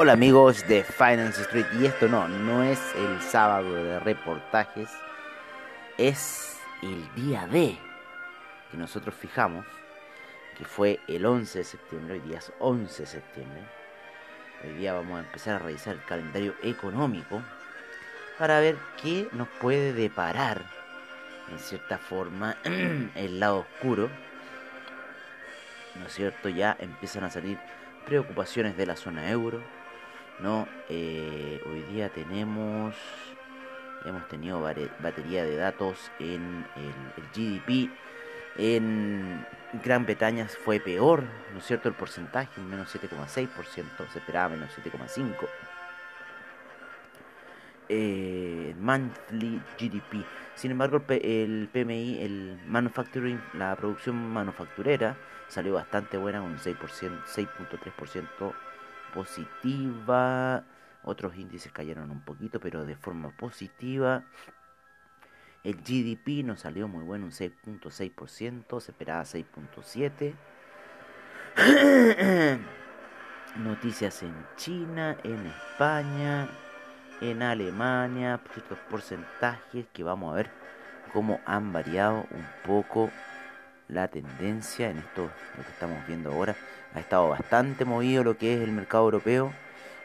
Hola amigos de Finance Street y esto no, no es el sábado de reportajes, es el día D que nosotros fijamos, que fue el 11 de septiembre, hoy día es 11 de septiembre. Hoy día vamos a empezar a revisar el calendario económico para ver qué nos puede deparar, en cierta forma, el lado oscuro. ¿No es cierto? Ya empiezan a salir preocupaciones de la zona euro no, eh, hoy día tenemos, hemos tenido batería de datos en el, GDP. En Gran Bretaña fue peor, ¿no es cierto? El porcentaje, menos 7,6%, se esperaba menos 7,5%. Eh, monthly GDP. Sin embargo, el, PMI, el manufacturing, la producción manufacturera salió bastante buena, un 6%, 6.3% positiva. Otros índices cayeron un poquito, pero de forma positiva. El GDP nos salió muy bueno, un 6.6%, se esperaba 6.7%. Noticias en China, en España, en Alemania, estos porcentajes que vamos a ver cómo han variado un poco la tendencia en esto lo que estamos viendo ahora ha estado bastante movido lo que es el mercado europeo.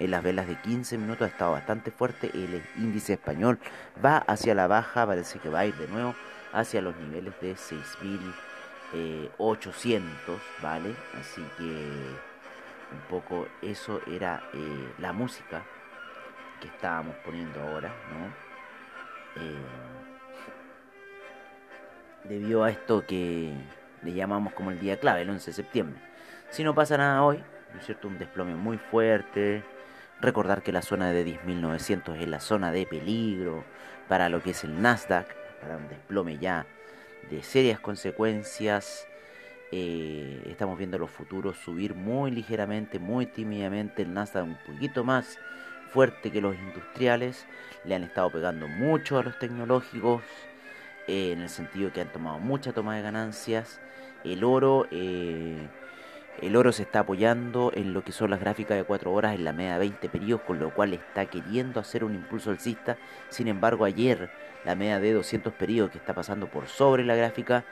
En las velas de 15 minutos ha estado bastante fuerte el índice español. Va hacia la baja parece que va a ir de nuevo hacia los niveles de 6800 vale así que un poco eso era eh, la música que estábamos poniendo ahora no eh, debido a esto que le llamamos como el día clave, el 11 de septiembre. Si no pasa nada hoy, ¿no es cierto? Un desplome muy fuerte. Recordar que la zona de 10.900 es la zona de peligro para lo que es el Nasdaq, para un desplome ya de serias consecuencias. Eh, estamos viendo los futuros subir muy ligeramente, muy tímidamente. El Nasdaq un poquito más fuerte que los industriales. Le han estado pegando mucho a los tecnológicos. Eh, en el sentido que han tomado mucha toma de ganancias. El oro, eh, el oro se está apoyando en lo que son las gráficas de 4 horas en la media de 20 periodos, con lo cual está queriendo hacer un impulso alcista. Sin embargo, ayer la media de 200 periodos que está pasando por sobre la gráfica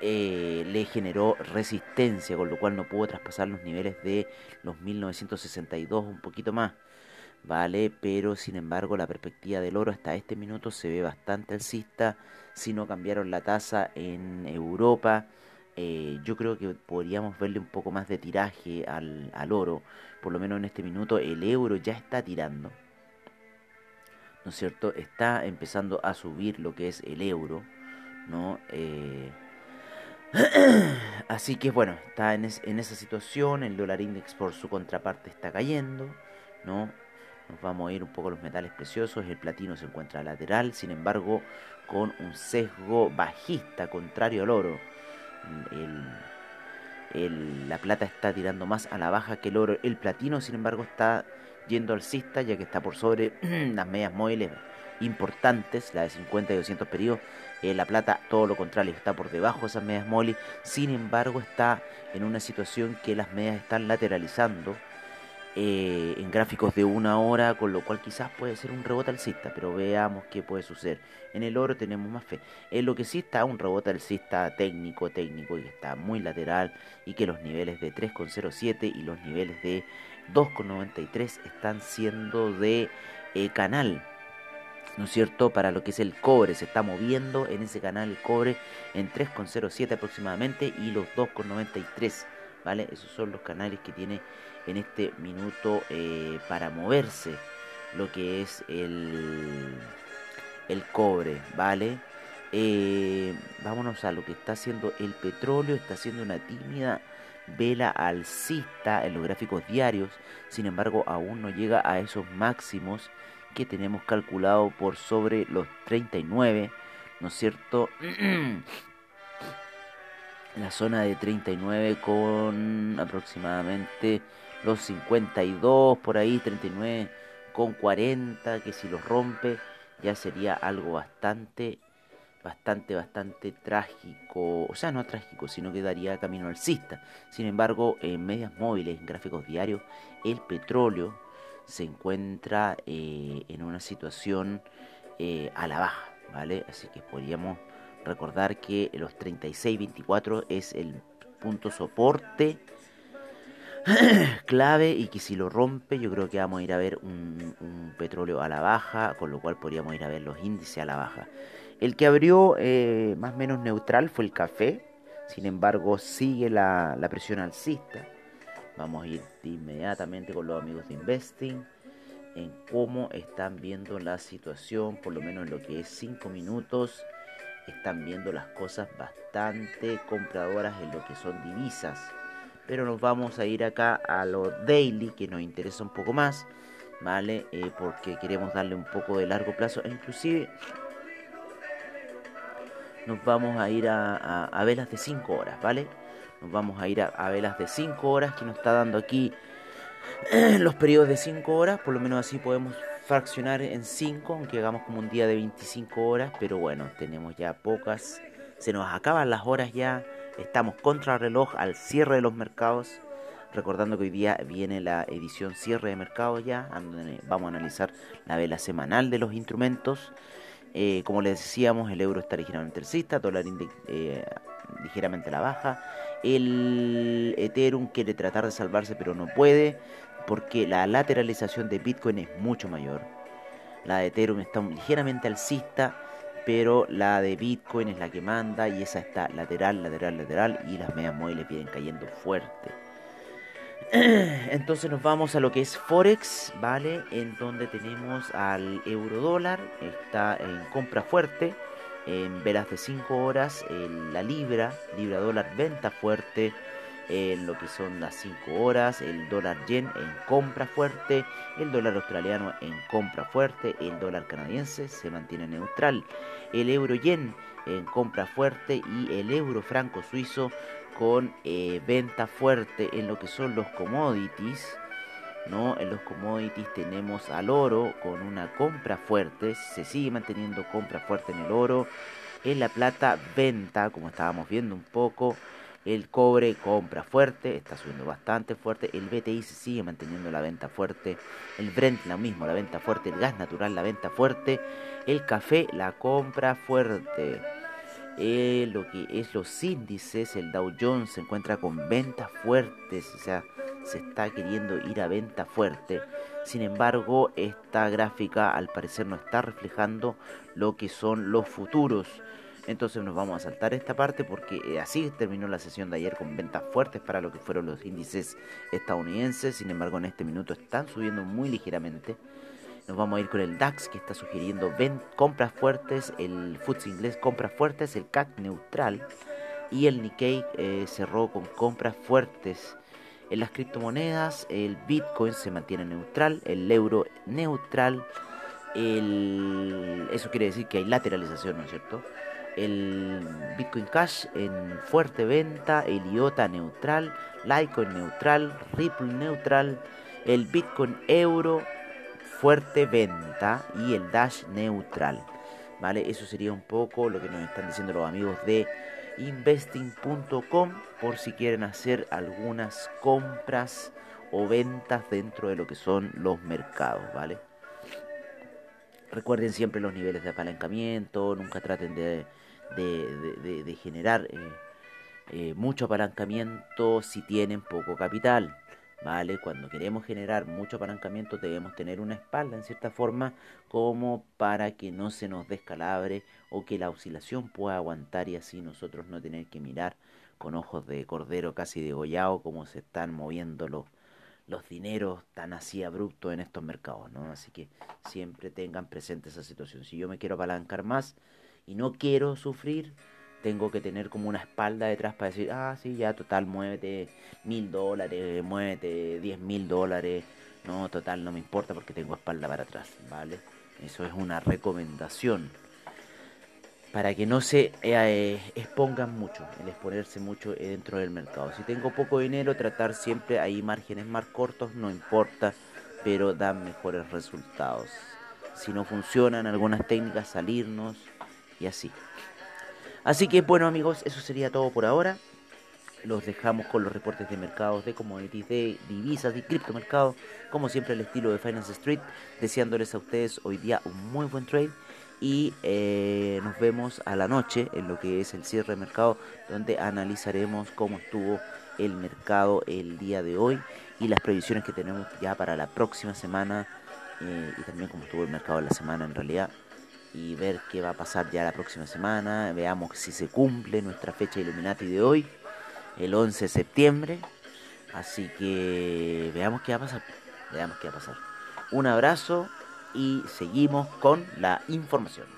eh, le generó resistencia, con lo cual no pudo traspasar los niveles de los 1962, un poquito más. ¿Vale? Pero sin embargo la perspectiva del oro hasta este minuto se ve bastante alcista. Si no cambiaron la tasa en Europa, eh, yo creo que podríamos verle un poco más de tiraje al, al, oro. Por lo menos en este minuto el euro ya está tirando. ¿No es cierto? Está empezando a subir lo que es el euro. ¿No? Eh, así que bueno, está en, en esa situación. El dólar index por su contraparte está cayendo. ¿no? Nos vamos a ir un poco los metales preciosos. El platino se encuentra lateral, sin embargo, con un sesgo bajista, contrario al oro. la plata está tirando más a la baja que el oro. El platino, sin embargo, está yendo alcista, ya que está por sobre las medias móviles importantes, la de 50 y 200 periodos. Eh, la plata, todo lo contrario, está por debajo de esas medias móviles. Sin embargo, está en una situación que las medias están lateralizando eh, en gráficos de una hora, con lo cual quizás puede ser un rebote alcista, pero veamos qué puede suceder. En el oro tenemos más fe. En lo que sí está un rebote alcista técnico, técnico, y está muy lateral, y que los niveles de 3,07 y los niveles de 2,93 están siendo de eh, canal. ¿no es cierto? Para lo que es el cobre, se está moviendo en ese canal el cobre en 3,07 aproximadamente y los 2,93, ¿vale? Esos son los canales que tiene en este minuto eh, para moverse lo que es el, el cobre, ¿vale? Eh, vámonos a lo que está haciendo el petróleo, está haciendo una tímida vela alcista en los gráficos diarios, sin embargo aún no llega a esos máximos que tenemos calculado por sobre los 39, ¿no es cierto? La zona de 39 con aproximadamente los 52 por ahí, 39 con 40, que si los rompe ya sería algo bastante, bastante, bastante trágico, o sea, no trágico, sino que daría camino alcista. Sin embargo, en medias móviles, en gráficos diarios, el petróleo se encuentra eh, en una situación eh, a la baja, ¿vale? Así que podríamos recordar que los 36.24 es el punto soporte clave y que si lo rompe yo creo que vamos a ir a ver un, petróleo a la baja, con lo cual podríamos ir a ver los índices a la baja. El que abrió eh, más o menos neutral fue el café, sin embargo sigue la, la presión alcista. Vamos a ir inmediatamente con los amigos de Investing en cómo están viendo la situación, por lo menos en lo que es 5 minutos. Están viendo las cosas bastante compradoras en lo que son divisas. Pero nos vamos a ir acá a lo daily que nos interesa un poco más vale eh, porque queremos darle un poco de largo plazo. E inclusive nos vamos a ir a, velas de 5 horas vale nos vamos a ir a, velas de 5 horas que nos está dando aquí los periodos de 5 horas. Por lo menos así podemos fraccionar en 5 aunque hagamos como un día de 25 horas pero bueno tenemos ya pocas se nos acaban las horas ya Estamos contra reloj al cierre de los mercados. Recordando que hoy día viene la edición cierre de mercados ya, donde vamos a analizar la vela semanal de los instrumentos. Eh, como les decíamos, el euro está ligeramente alcista, dólar eh, ligeramente a la baja. El Ethereum quiere tratar de salvarse, pero no puede, porque la lateralización de Bitcoin es mucho mayor. La de Ethereum está ligeramente alcista pero la de Bitcoin es la que manda y esa está lateral, lateral, lateral y las medias móviles vienen cayendo fuerte. Entonces nos vamos a lo que es Forex, ¿vale? En donde tenemos al euro dólar, está en compra fuerte, en velas de 5 horas, la libra, libra dólar, venta fuerte, en lo que son las 5 horas, el dólar yen en compra fuerte, el dólar australiano en compra fuerte, el dólar canadiense se mantiene neutral, el euro yen en compra fuerte y el euro franco suizo con eh, venta fuerte en lo que son los commodities. ¿no? En los commodities tenemos al oro con una compra fuerte, se sigue manteniendo compra fuerte en el oro, en la plata venta, como estábamos viendo un poco, el cobre compra fuerte, está subiendo bastante fuerte. El BTI se sigue manteniendo la venta fuerte. El Brent lo mismo, la venta fuerte. El gas natural, la venta fuerte. El café, la compra fuerte. Eh, lo que es los índices, el Dow Jones se encuentra con ventas fuertes, o sea, se está queriendo ir a venta fuerte. Sin embargo, esta gráfica al parecer no está reflejando lo que son los futuros. Entonces nos vamos a saltar esta parte porque eh, así terminó la sesión de ayer con ventas fuertes para lo que fueron los índices estadounidenses. Sin embargo, en este minuto están subiendo muy ligeramente. Nos vamos a ir con el DAX que está sugiriendo compras fuertes, el FTSE inglés compras fuertes, el CAC neutral y el Nikkei eh, cerró con compras fuertes. En las criptomonedas, el Bitcoin se mantiene neutral, el euro neutral, eso quiere decir que hay lateralización, ¿no es cierto? El Bitcoin Cash en fuerte venta, el IOTA neutral, Litecoin neutral, Ripple neutral, el Bitcoin Euro fuerte venta y el Dash neutral. ¿Vale? Eso sería un poco lo que nos están diciendo los amigos de investing.com por si quieren hacer algunas compras o ventas dentro de lo que son los mercados, ¿vale? Recuerden siempre los niveles de apalancamiento, nunca traten de generar eh, eh, mucho apalancamiento si tienen poco capital. ¿vale? Cuando queremos generar mucho apalancamiento debemos tener una espalda en cierta forma como para que no se nos descalabre o que la oscilación pueda aguantar y así nosotros no tener que mirar con ojos de cordero casi degollado como se están moviendo los, los dineros tan así abruptos en estos mercados, ¿no? Así que siempre tengan presente esa situación. Si yo me quiero apalancar más y no quiero sufrir, tengo que tener como una espalda detrás para decir, ah, sí, ya, total, muévete mil dólares, muévete diez mil dólares. No, total, no me importa porque tengo espalda para atrás, ¿vale? Eso es una recomendación para que no se eh, expongan mucho, el exponerse mucho dentro del mercado. Si tengo poco dinero, tratar siempre ahí márgenes más cortos, no importa, pero dan mejores resultados. Si no funcionan algunas técnicas, salirnos y así. Así que bueno amigos, eso sería todo por ahora. Los dejamos con los reportes de mercados, de commodities, de divisas, de criptomercados, como siempre el estilo de Finance Street, deseándoles a ustedes hoy día un muy buen trade y eh, nos vemos a la noche en lo que es el cierre de mercado donde analizaremos cómo estuvo el mercado el día de hoy y las previsiones que tenemos ya para la próxima semana eh, y también cómo estuvo el mercado de la semana en realidad y ver qué va a pasar ya la próxima semana. Veamos si se cumple nuestra fecha Illuminati de hoy, el 11 de septiembre. Así que veamos qué va a pasar. Veamos qué va a pasar. Un abrazo y seguimos con la información.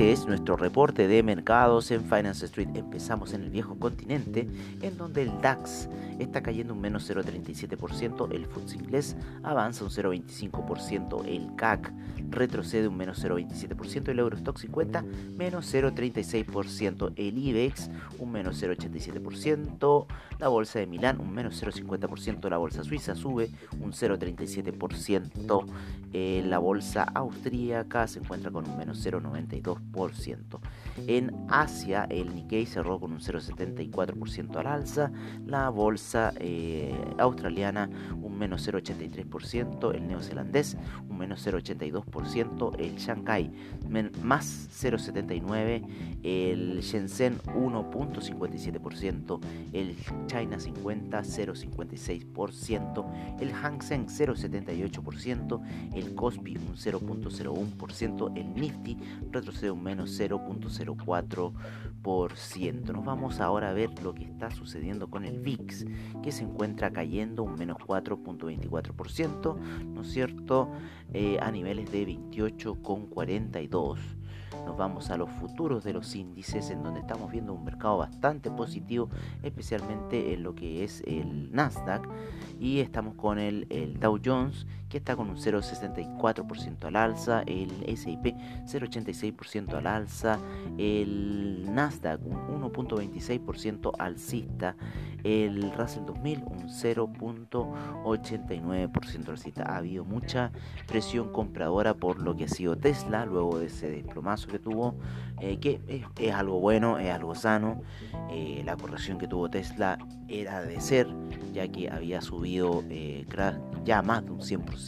Este es nuestro reporte de mercados en Finance Street. Empezamos en el viejo continente, en donde el DAX está cayendo un menos 0,37%, el FTSE inglés avanza un 0,25%, el CAC retrocede un menos 0,27%, el Eurostock 50 menos 0,36%, el IBEX un menos 0,87%, la bolsa de Milán un menos 0,50%, la bolsa suiza sube un 0,37%, eh, la bolsa austríaca se encuentra con un menos 0,92%. En Asia el Nikkei cerró con un 0,74% al alza, la bolsa eh, australiana un menos 0,83%, el neozelandés un menos 0,82%, el Shanghai más 0,79%, el Shenzhen 1,57%, el China 50 0,56%, el Hang Seng 0,78%, el Kospi un 0,01%, el Nifty retrocede un menos 0,04%. Nos vamos ahora a ver lo que está sucediendo con el VIX, que se encuentra cayendo un menos 4,24%, ¿no es cierto? Eh, a niveles de 28,42 nos vamos a los futuros de los índices en donde estamos viendo un mercado bastante positivo, especialmente en lo que es el Nasdaq. Y estamos con el, Dow Jones que está con un 0,64% al alza, el S&P 0,86% al alza, el Nasdaq un 1,26% alcista, el Russell 2000 un 0.89% alcista. Ha habido mucha presión compradora por lo que ha sido Tesla luego de ese desplomazo que tuvo, eh, que es, algo bueno, es algo sano. Eh, la corrección que tuvo Tesla era de ser, ya que había subido eh, ya más de un 100%.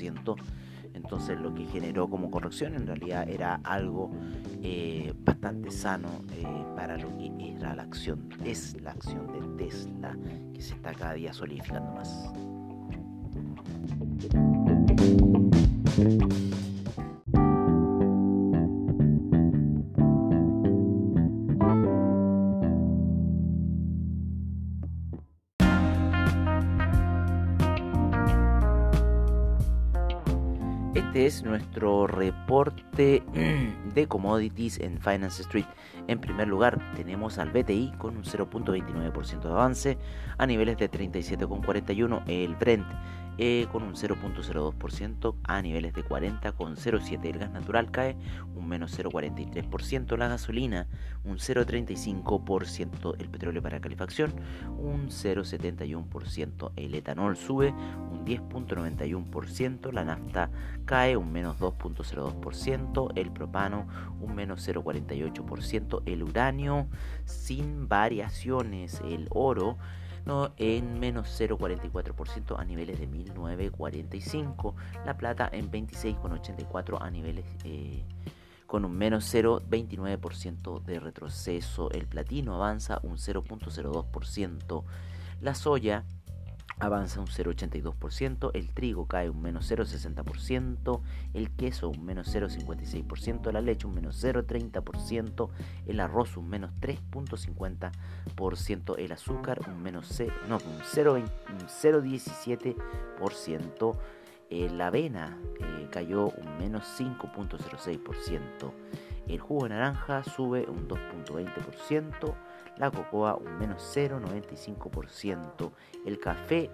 Entonces lo que generó como corrección en realidad era algo bastante sano para lo que era la acción, es la acción de Tesla que se está cada día solidificando más. Este es nuestro reporte de commodities en Finance Street. En primer lugar, tenemos al BTI con un 0.29% de avance a niveles de 37,41. El Brent eh, con un 0.02% a niveles de 40,07. El gas natural cae un menos 0.43%, la gasolina un 0.35%, el petróleo para calefacción un 0.71%, el etanol sube un 10.91%, la nafta cae un menos 2.02%, el propano un menos 0.48%, el uranio sin variaciones, el oro no, en menos 0,44% a niveles de 1945, la plata en 26,84 a niveles eh, con un menos 0,29% de retroceso, el platino avanza un 0,02%, la soya avanza un 0,82%, el trigo cae un menos 0,60%, el queso un menos 0,56%, la leche un menos 0,30%, el arroz un menos 3,50%, el azúcar un menos no, un 0,17%, eh, la avena eh, cayó un menos 5,06%, el jugo de naranja sube un 2,20%, la cocoa un menos 0,95%, el café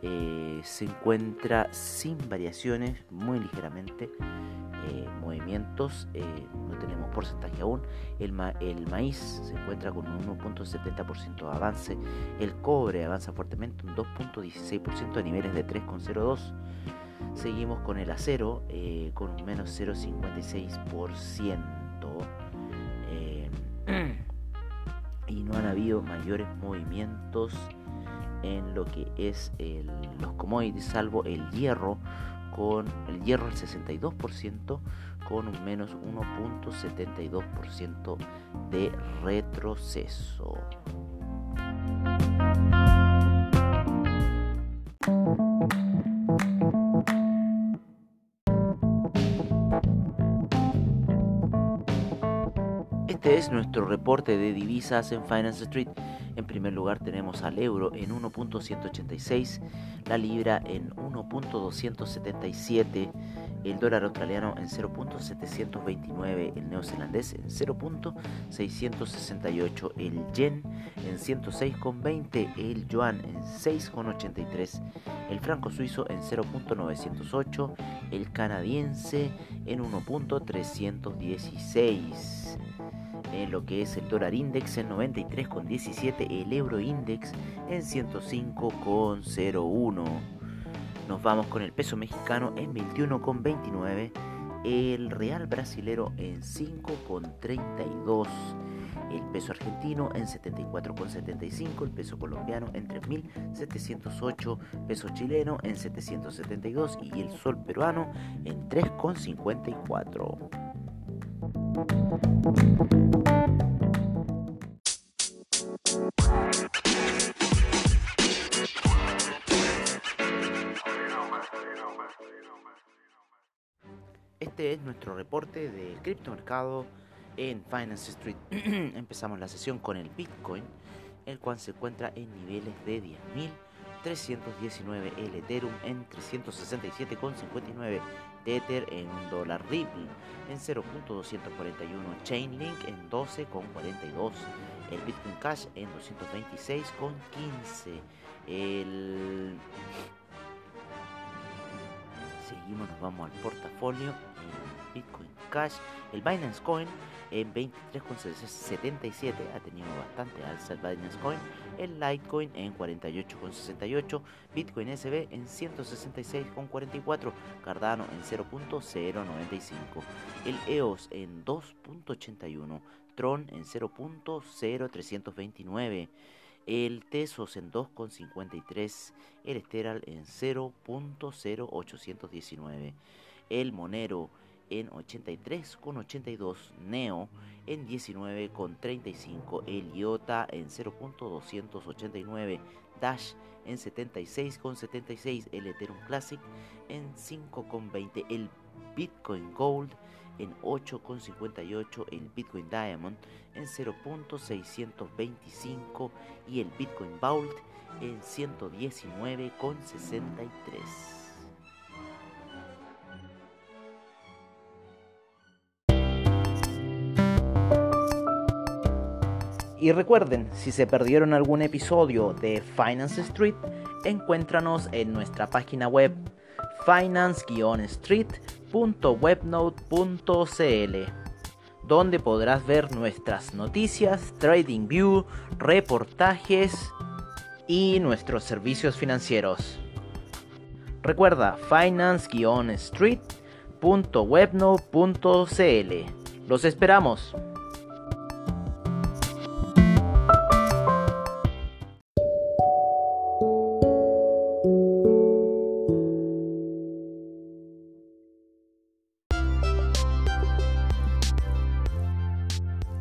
eh, se encuentra sin variaciones, muy ligeramente, eh, movimientos, eh, no tenemos porcentaje aún, el, el, maíz se encuentra con un 1.70% de avance, el cobre avanza fuertemente un 2.16% a niveles de 3.02%, seguimos con el acero con un menos 0.56%. y no han habido mayores movimientos en lo que es los commodities, salvo el hierro, con el hierro al 62%, con un menos 1.72% de retroceso. Este es nuestro reporte de divisas en Finance Street. En primer lugar tenemos al euro en 1.186, la libra en 1.277, el dólar australiano en 0.729, el neozelandés en 0.668, el yen en 106,20, el yuan en 6,83, el franco suizo en 0.908, el canadiense en 1.316 en lo que es el dólar index en 93,17, el euro index en 105,01. Nos vamos con el peso mexicano en 21,29, el real brasilero en 5,32. El peso argentino en 74,75, el peso colombiano en 3.708, peso chileno en 772 y el sol peruano en 3,54. Este es nuestro reporte del criptomercado en Finance Street. Empezamos la sesión con el Bitcoin, el cual se encuentra en niveles de 10.319, el Ethereum en 367,59, Tether en un dólar Ripple en 0.241, Chainlink en 12,42, el Bitcoin Cash en 226,15, el... Seguimos, nos vamos al portafolio, el Bitcoin Cash, el Binance Coin en 23,77 ha tenido bastante alza el Binance Coin, el Litecoin en 48,68, Bitcoin SB en 166,44, Cardano en 0.095, el EOS en 2.81, Tron en 0.0329, el Tesos en 2,53, el Esteral en 0.0819, el Monero 83,82, Neo en 19,35, el IOTA en 0.289, Dash en 76,76, el Ethereum Classic en 5,20, el Bitcoin Gold en 8,58, el Bitcoin Diamond en 0.625 y el Bitcoin Vault en 119,63. Y recuerden, si se perdieron algún episodio de Finance Street, encuéntranos en nuestra página web finance-street.webnote.cl donde podrás ver nuestras noticias, trading view, reportajes y nuestros servicios financieros. Recuerda finance-street.webnote.cl. Los esperamos.